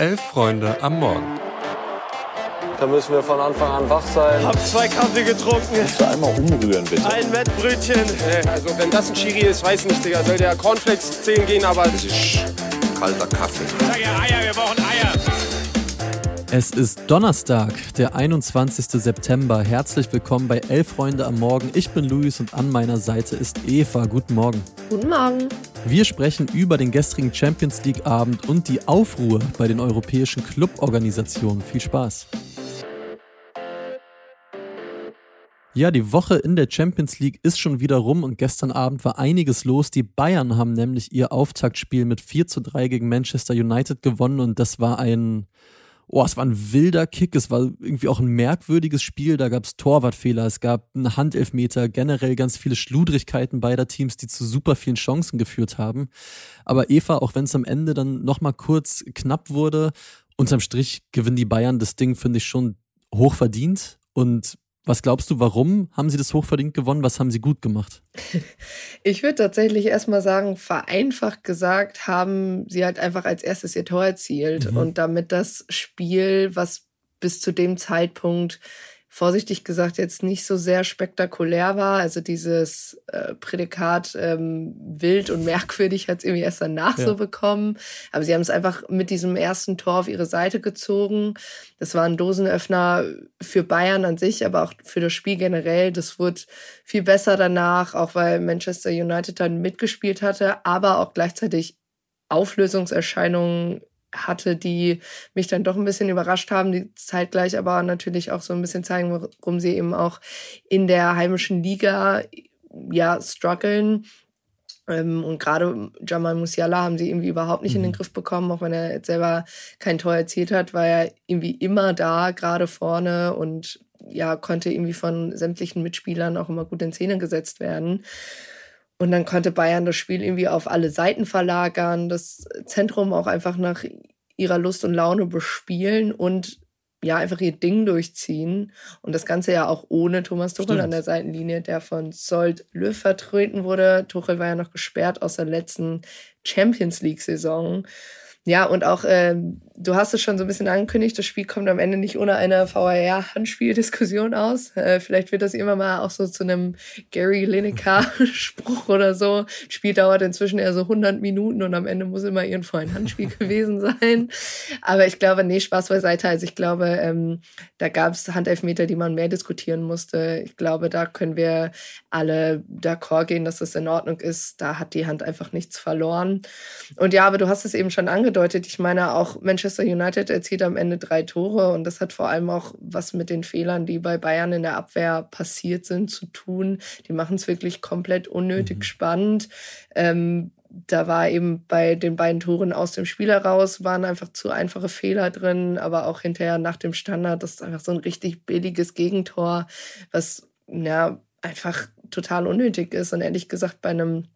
Elf Freunde am Morgen. Da müssen wir von Anfang an wach sein. Hab zwei Kaffee getrunken. Kannst du einmal umrühren, bitte? Ein Wettbrötchen. Also wenn das ein Chiri ist, weiß nicht, Digga. Soll der Cornflakes 10 gehen, aber... Das ist kalter Kaffee. Sag ja Eier, wir brauchen Eier. Es ist Donnerstag, der 21. September. Herzlich willkommen bei Elf Freunde am Morgen. Ich bin Luis und an meiner Seite ist Eva. Guten Morgen. Guten Morgen. Wir sprechen über den gestrigen Champions League Abend und die Aufruhr bei den europäischen Cluborganisationen. Viel Spaß. Ja, die Woche in der Champions League ist schon wieder rum und gestern Abend war einiges los. Die Bayern haben nämlich ihr Auftaktspiel mit 4 zu 3 gegen Manchester United gewonnen und das war ein, oh, es war ein wilder Kick. Es war irgendwie auch ein merkwürdiges Spiel. Da gab es Torwartfehler, es gab einen Handelfmeter, generell ganz viele Schludrigkeiten beider Teams, die zu super vielen Chancen geführt haben. Aber Eva, auch wenn es am Ende dann nochmal kurz knapp wurde, unterm Strich gewinnen die Bayern das Ding, finde ich schon hoch verdient und was glaubst du, warum haben sie das hochverdient gewonnen? Was haben sie gut gemacht? Ich würde tatsächlich erstmal sagen, vereinfacht gesagt, haben sie halt einfach als erstes ihr Tor erzielt. Mhm. Und damit das Spiel, was bis zu dem Zeitpunkt vorsichtig gesagt jetzt nicht so sehr spektakulär war. Also dieses äh, Prädikat ähm, wild und merkwürdig hat es irgendwie erst danach ja. so bekommen. Aber sie haben es einfach mit diesem ersten Tor auf ihre Seite gezogen. Das war ein Dosenöffner für Bayern an sich, aber auch für das Spiel generell. Das wurde viel besser danach, auch weil Manchester United dann mitgespielt hatte, aber auch gleichzeitig Auflösungserscheinungen hatte, die mich dann doch ein bisschen überrascht haben, die zeitgleich aber natürlich auch so ein bisschen zeigen, warum sie eben auch in der heimischen Liga ja strugglen. Ähm, und gerade Jamal Musiala haben sie irgendwie überhaupt nicht in den mhm. Griff bekommen, auch wenn er jetzt selber kein Tor erzielt hat, war er irgendwie immer da, gerade vorne und ja, konnte irgendwie von sämtlichen Mitspielern auch immer gut in Szene gesetzt werden. Und dann konnte Bayern das Spiel irgendwie auf alle Seiten verlagern, das Zentrum auch einfach nach ihrer Lust und Laune bespielen und ja, einfach ihr Ding durchziehen. Und das Ganze ja auch ohne Thomas Tuchel Stimmt. an der Seitenlinie, der von Sold Löw vertreten wurde. Tuchel war ja noch gesperrt aus der letzten Champions League-Saison. Ja, und auch, äh, du hast es schon so ein bisschen angekündigt, das Spiel kommt am Ende nicht ohne eine VAR-Handspieldiskussion aus. Äh, vielleicht wird das immer mal auch so zu einem Gary Lineker-Spruch oder so. Das Spiel dauert inzwischen eher so 100 Minuten und am Ende muss immer irgendwo ein Handspiel gewesen sein. Aber ich glaube, nee, Spaß beiseite. Also ich glaube, ähm, da gab es Handelfmeter, die man mehr diskutieren musste. Ich glaube, da können wir alle d'accord gehen, dass das in Ordnung ist. Da hat die Hand einfach nichts verloren. Und ja, aber du hast es eben schon angedeutet angedeutet. Ich meine, auch Manchester United erzielt am Ende drei Tore und das hat vor allem auch was mit den Fehlern, die bei Bayern in der Abwehr passiert sind, zu tun. Die machen es wirklich komplett unnötig mhm. spannend. Ähm, da war eben bei den beiden Toren aus dem Spiel heraus, waren einfach zu einfache Fehler drin, aber auch hinterher nach dem Standard, das ist einfach so ein richtig billiges Gegentor, was ja einfach total unnötig ist. Und ehrlich gesagt, bei einem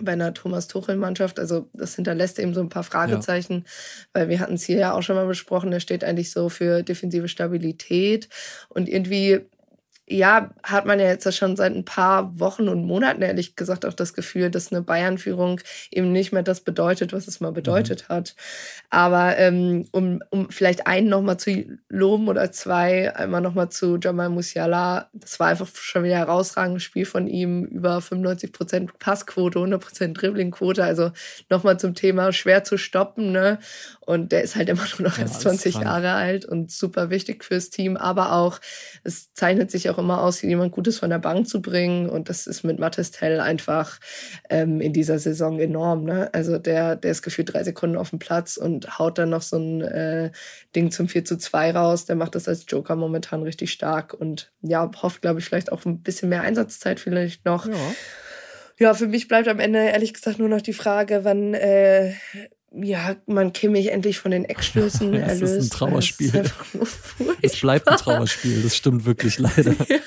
bei einer Thomas Tuchel-Mannschaft. Also das hinterlässt eben so ein paar Fragezeichen, ja. weil wir hatten es hier ja auch schon mal besprochen, er steht eigentlich so für defensive Stabilität und irgendwie ja, hat man ja jetzt schon seit ein paar Wochen und Monaten ehrlich gesagt auch das Gefühl, dass eine Bayern-Führung eben nicht mehr das bedeutet, was es mal bedeutet mhm. hat. Aber ähm, um, um vielleicht einen nochmal zu loben oder zwei, einmal nochmal zu Jamal Musiala, das war einfach schon wieder ein herausragendes Spiel von ihm, über 95 Prozent Passquote, 100 Prozent Dribblingquote, also nochmal zum Thema schwer zu stoppen, ne? Und der ist halt immer nur noch ja, erst 20 Jahre alt und super wichtig fürs Team, aber auch, es zeichnet sich auch auch immer aus, jemand Gutes von der Bank zu bringen. Und das ist mit Mattes Tell einfach ähm, in dieser Saison enorm. Ne? Also der, der ist gefühlt drei Sekunden auf dem Platz und haut dann noch so ein äh, Ding zum 4 zu 2 raus. Der macht das als Joker momentan richtig stark und ja, hofft, glaube ich, vielleicht auch ein bisschen mehr Einsatzzeit vielleicht noch. Ja. Ja, für mich bleibt am Ende ehrlich gesagt nur noch die Frage, wann äh, ja, man Kimmich endlich von den Eckstößen erlöst. Das ist ein Trauerspiel. es bleibt ein Trauerspiel, das stimmt wirklich leider. ja.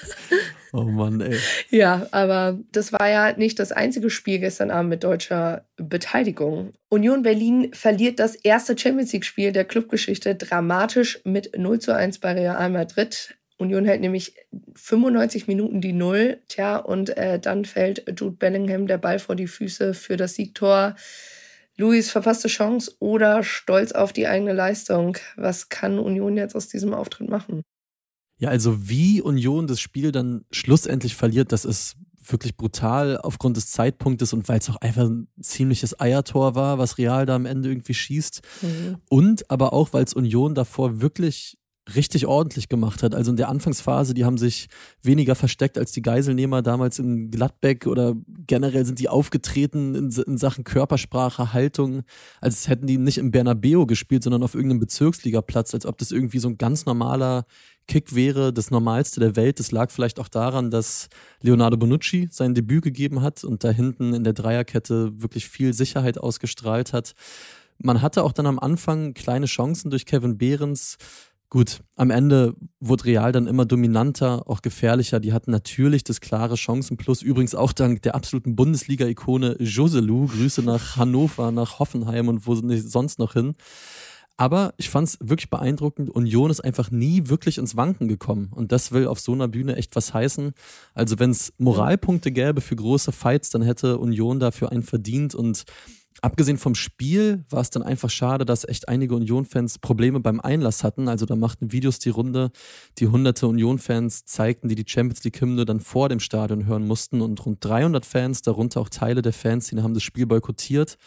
Oh Mann, ey. Ja, aber das war ja nicht das einzige Spiel gestern Abend mit deutscher Beteiligung. Union Berlin verliert das erste Champions League-Spiel der Clubgeschichte dramatisch mit 0 zu 1 bei Real Madrid. Union hält nämlich 95 Minuten die Null. Tja, und äh, dann fällt Jude Bellingham der Ball vor die Füße für das Siegtor. Luis verpasste Chance oder stolz auf die eigene Leistung. Was kann Union jetzt aus diesem Auftritt machen? Ja, also wie Union das Spiel dann schlussendlich verliert, das ist wirklich brutal aufgrund des Zeitpunktes und weil es auch einfach ein ziemliches Eiertor war, was Real da am Ende irgendwie schießt. Mhm. Und aber auch, weil es Union davor wirklich richtig ordentlich gemacht hat. Also in der Anfangsphase, die haben sich weniger versteckt als die Geiselnehmer damals in Gladbeck oder generell sind die aufgetreten in, in Sachen Körpersprache, Haltung, als hätten die nicht im Bernabeo gespielt, sondern auf irgendeinem Bezirksligaplatz, als ob das irgendwie so ein ganz normaler Kick wäre, das Normalste der Welt. Das lag vielleicht auch daran, dass Leonardo Bonucci sein Debüt gegeben hat und da hinten in der Dreierkette wirklich viel Sicherheit ausgestrahlt hat. Man hatte auch dann am Anfang kleine Chancen durch Kevin Behrens, Gut, am Ende wurde Real dann immer dominanter, auch gefährlicher. Die hatten natürlich das klare Chancenplus. Übrigens auch dank der absoluten Bundesliga-Ikone Joselu. Grüße nach Hannover, nach Hoffenheim und wo sonst noch hin. Aber ich fand es wirklich beeindruckend. Union ist einfach nie wirklich ins Wanken gekommen. Und das will auf so einer Bühne echt was heißen. Also wenn es Moralpunkte gäbe für große Fights, dann hätte Union dafür einen verdient. Und Abgesehen vom Spiel war es dann einfach schade, dass echt einige Union-Fans Probleme beim Einlass hatten. Also da machten Videos die Runde, die hunderte Union-Fans zeigten, die die Champions League-Hymne dann vor dem Stadion hören mussten. Und rund 300 Fans, darunter auch Teile der Fans, die haben das Spiel boykottiert.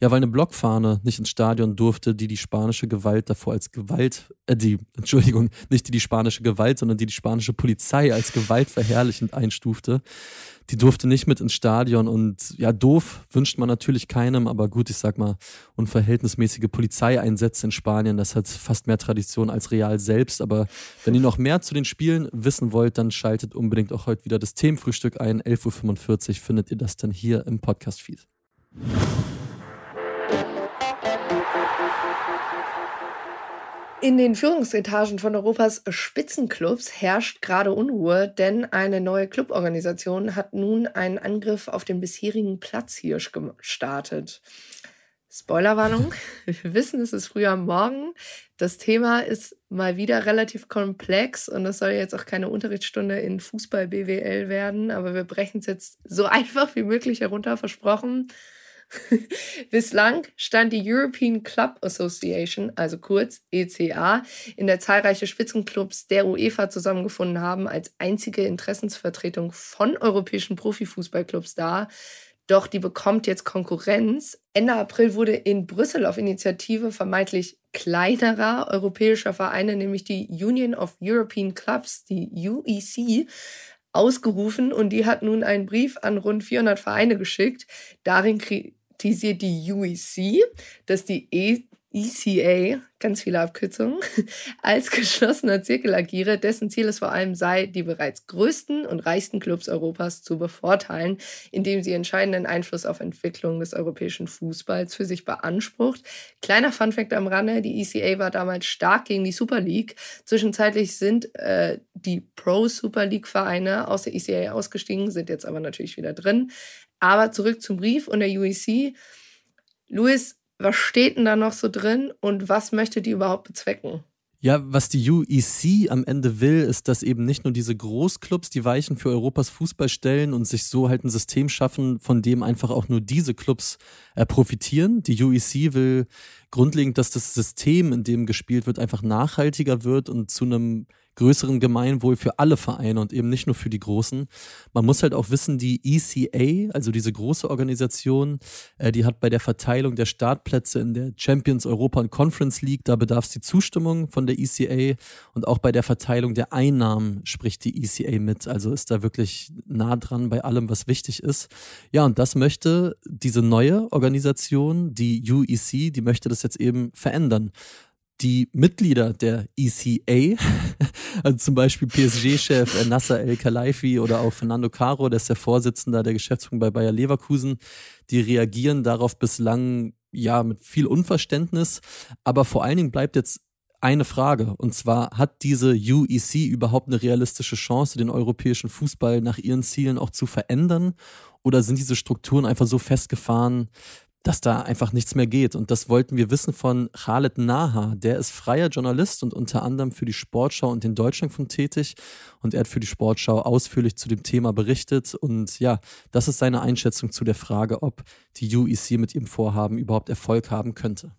Ja, weil eine Blockfahne nicht ins Stadion durfte, die die spanische Gewalt davor als Gewalt, äh, die, Entschuldigung, nicht die die spanische Gewalt, sondern die die spanische Polizei als gewaltverherrlichend einstufte. Die durfte nicht mit ins Stadion und ja, doof wünscht man natürlich keinem, aber gut, ich sag mal, unverhältnismäßige Polizeieinsätze in Spanien, das hat fast mehr Tradition als Real selbst. Aber wenn ihr noch mehr zu den Spielen wissen wollt, dann schaltet unbedingt auch heute wieder das Themenfrühstück ein. 11.45 Uhr findet ihr das dann hier im Podcast-Feed. In den Führungsetagen von Europas Spitzenclubs herrscht gerade Unruhe, denn eine neue Cluborganisation hat nun einen Angriff auf den bisherigen Platzhirsch gestartet. Spoilerwarnung, wir wissen, es ist früh am Morgen. Das Thema ist mal wieder relativ komplex und es soll jetzt auch keine Unterrichtsstunde in Fußball BWL werden, aber wir brechen es jetzt so einfach wie möglich herunter, versprochen. Bislang stand die European Club Association, also kurz ECA, in der zahlreiche Spitzenclubs der UEFA zusammengefunden haben, als einzige Interessensvertretung von europäischen Profifußballclubs dar. Doch die bekommt jetzt Konkurrenz. Ende April wurde in Brüssel auf Initiative vermeintlich kleinerer europäischer Vereine, nämlich die Union of European Clubs, die UEC, ausgerufen und die hat nun einen Brief an rund 400 Vereine geschickt. Darin kritisiert die UEC, dass die ECA, ganz viele Abkürzungen, als geschlossener Zirkel agiere, dessen Ziel es vor allem sei, die bereits größten und reichsten Clubs Europas zu bevorteilen, indem sie entscheidenden Einfluss auf Entwicklung des europäischen Fußballs für sich beansprucht. Kleiner Funfact am Rande, die ECA war damals stark gegen die Super League. Zwischenzeitlich sind äh, die Pro Super League Vereine aus der ECA ausgestiegen, sind jetzt aber natürlich wieder drin. Aber zurück zum Brief und der UEC. Luis, was steht denn da noch so drin und was möchte die überhaupt bezwecken? Ja, was die UEC am Ende will, ist, dass eben nicht nur diese Großclubs die Weichen für Europas Fußball stellen und sich so halt ein System schaffen, von dem einfach auch nur diese Clubs äh, profitieren. Die UEC will grundlegend, dass das System, in dem gespielt wird, einfach nachhaltiger wird und zu einem größeren Gemeinwohl für alle Vereine und eben nicht nur für die Großen. Man muss halt auch wissen, die ECA, also diese große Organisation, äh, die hat bei der Verteilung der Startplätze in der Champions Europa und Conference League, da bedarf es die Zustimmung von der ECA und auch bei der Verteilung der Einnahmen spricht die ECA mit. Also ist da wirklich nah dran bei allem, was wichtig ist. Ja, und das möchte diese neue Organisation, die UEC, die möchte das jetzt eben verändern die Mitglieder der ECA, also zum Beispiel PSG-Chef Nasser El-Khelaifi oder auch Fernando Caro, der ist der Vorsitzende der Geschäftsführung bei Bayer Leverkusen, die reagieren darauf bislang ja mit viel Unverständnis, aber vor allen Dingen bleibt jetzt eine Frage. Und zwar, hat diese UEC überhaupt eine realistische Chance, den europäischen Fußball nach ihren Zielen auch zu verändern? Oder sind diese Strukturen einfach so festgefahren, dass da einfach nichts mehr geht. Und das wollten wir wissen von Khaled Naha. Der ist freier Journalist und unter anderem für die Sportschau und den Deutschlandfunk tätig. Und er hat für die Sportschau ausführlich zu dem Thema berichtet. Und ja, das ist seine Einschätzung zu der Frage, ob die UEC mit ihrem Vorhaben überhaupt Erfolg haben könnte.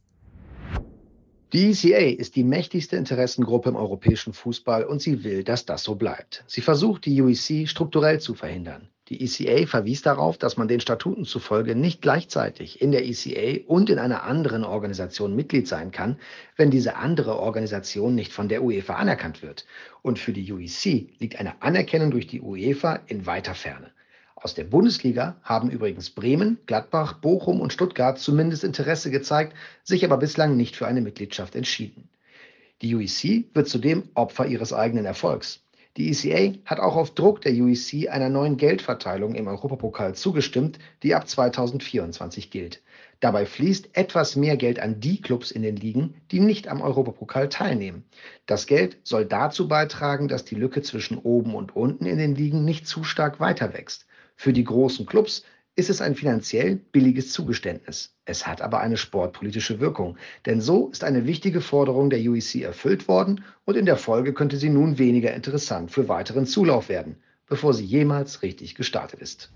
Die ECA ist die mächtigste Interessengruppe im europäischen Fußball und sie will, dass das so bleibt. Sie versucht, die UEC strukturell zu verhindern. Die ECA verwies darauf, dass man den Statuten zufolge nicht gleichzeitig in der ECA und in einer anderen Organisation Mitglied sein kann, wenn diese andere Organisation nicht von der UEFA anerkannt wird. Und für die UEC liegt eine Anerkennung durch die UEFA in weiter Ferne. Aus der Bundesliga haben übrigens Bremen, Gladbach, Bochum und Stuttgart zumindest Interesse gezeigt, sich aber bislang nicht für eine Mitgliedschaft entschieden. Die UEC wird zudem Opfer ihres eigenen Erfolgs. Die ECA hat auch auf Druck der UEC einer neuen Geldverteilung im Europapokal zugestimmt, die ab 2024 gilt. Dabei fließt etwas mehr Geld an die Clubs in den Ligen, die nicht am Europapokal teilnehmen. Das Geld soll dazu beitragen, dass die Lücke zwischen oben und unten in den Ligen nicht zu stark weiter wächst. Für die großen Clubs ist es ein finanziell billiges Zugeständnis. Es hat aber eine sportpolitische Wirkung, denn so ist eine wichtige Forderung der UEC erfüllt worden und in der Folge könnte sie nun weniger interessant für weiteren Zulauf werden, bevor sie jemals richtig gestartet ist.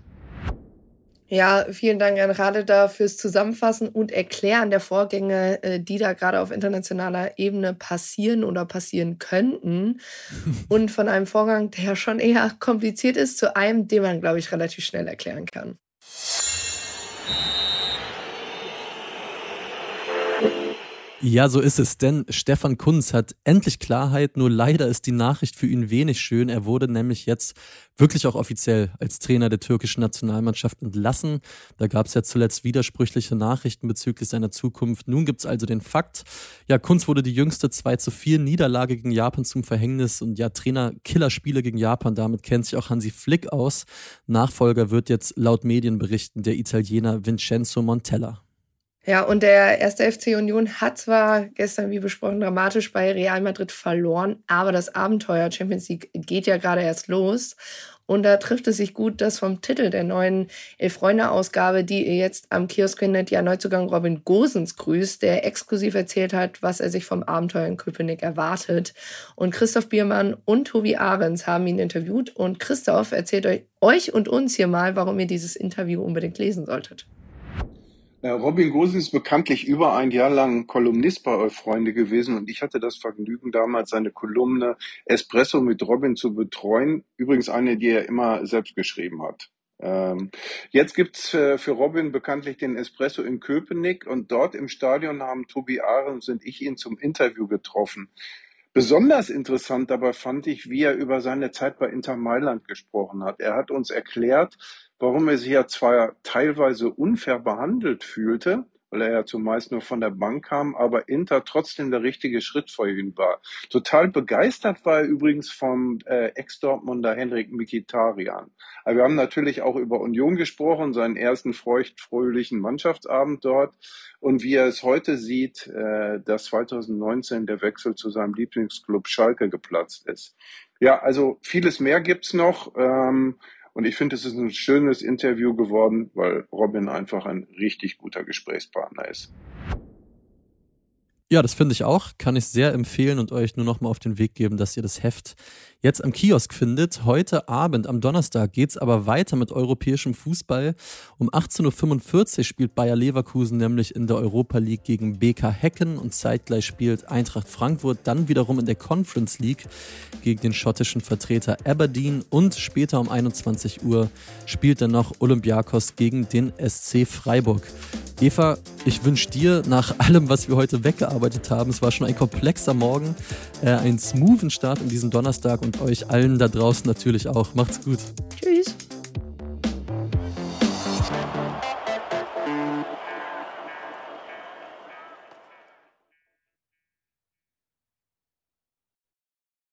Ja, vielen Dank an Radeda fürs Zusammenfassen und Erklären der Vorgänge, äh, die da gerade auf internationaler Ebene passieren oder passieren könnten. Und von einem Vorgang, der schon eher kompliziert ist, zu einem, den man, glaube ich, relativ schnell erklären kann. Ja, so ist es, denn Stefan Kunz hat endlich Klarheit, nur leider ist die Nachricht für ihn wenig schön. Er wurde nämlich jetzt wirklich auch offiziell als Trainer der türkischen Nationalmannschaft entlassen. Da gab es ja zuletzt widersprüchliche Nachrichten bezüglich seiner Zukunft. Nun gibt es also den Fakt, ja, Kunz wurde die jüngste 2 zu 4 Niederlage gegen Japan zum Verhängnis und ja, Trainer Killerspiele gegen Japan, damit kennt sich auch Hansi Flick aus. Nachfolger wird jetzt laut Medienberichten der Italiener Vincenzo Montella. Ja, und der erste FC Union hat zwar gestern, wie besprochen, dramatisch bei Real Madrid verloren, aber das Abenteuer Champions League geht ja gerade erst los. Und da trifft es sich gut, dass vom Titel der neuen Elf-Freunde-Ausgabe, die ihr jetzt am Kiosk findet, ja Neuzugang Robin Gosens grüßt, der exklusiv erzählt hat, was er sich vom Abenteuer in Köpenick erwartet. Und Christoph Biermann und Tobi Ahrens haben ihn interviewt. Und Christoph erzählt euch und uns hier mal, warum ihr dieses Interview unbedingt lesen solltet. Äh, Robin Gosens ist bekanntlich über ein Jahr lang Kolumnist bei euch Freunde gewesen und ich hatte das Vergnügen, damals seine Kolumne Espresso mit Robin zu betreuen. Übrigens eine, die er immer selbst geschrieben hat. Ähm, jetzt gibt's äh, für Robin bekanntlich den Espresso in Köpenick und dort im Stadion haben Tobi Ahrens und ich ihn zum Interview getroffen. Besonders interessant dabei fand ich, wie er über seine Zeit bei Inter Mailand gesprochen hat. Er hat uns erklärt, warum er sich ja zwar teilweise unfair behandelt fühlte, weil er ja zumeist nur von der Bank kam, aber Inter trotzdem der richtige Schritt für ihn war. Total begeistert war er übrigens vom äh, Ex-Dortmunder Henrik Mikitarian. Wir haben natürlich auch über Union gesprochen, seinen ersten feucht-fröhlichen Mannschaftsabend dort und wie er es heute sieht, äh, dass 2019 der Wechsel zu seinem Lieblingsclub Schalke geplatzt ist. Ja, also vieles mehr gibt's noch. Ähm, und ich finde, es ist ein schönes Interview geworden, weil Robin einfach ein richtig guter Gesprächspartner ist. Ja, das finde ich auch. Kann ich sehr empfehlen und euch nur noch mal auf den Weg geben, dass ihr das Heft jetzt am Kiosk findet. Heute Abend, am Donnerstag, geht es aber weiter mit europäischem Fußball. Um 18.45 Uhr spielt Bayer Leverkusen nämlich in der Europa League gegen BK Hecken und zeitgleich spielt Eintracht Frankfurt dann wiederum in der Conference League gegen den schottischen Vertreter Aberdeen und später um 21 Uhr spielt dann noch Olympiakos gegen den SC Freiburg. Eva, ich wünsche dir nach allem, was wir heute weggearbeitet haben, es war schon ein komplexer Morgen, äh, einen smoothen Start in diesem Donnerstag und euch allen da draußen natürlich auch. Macht's gut. Tschüss.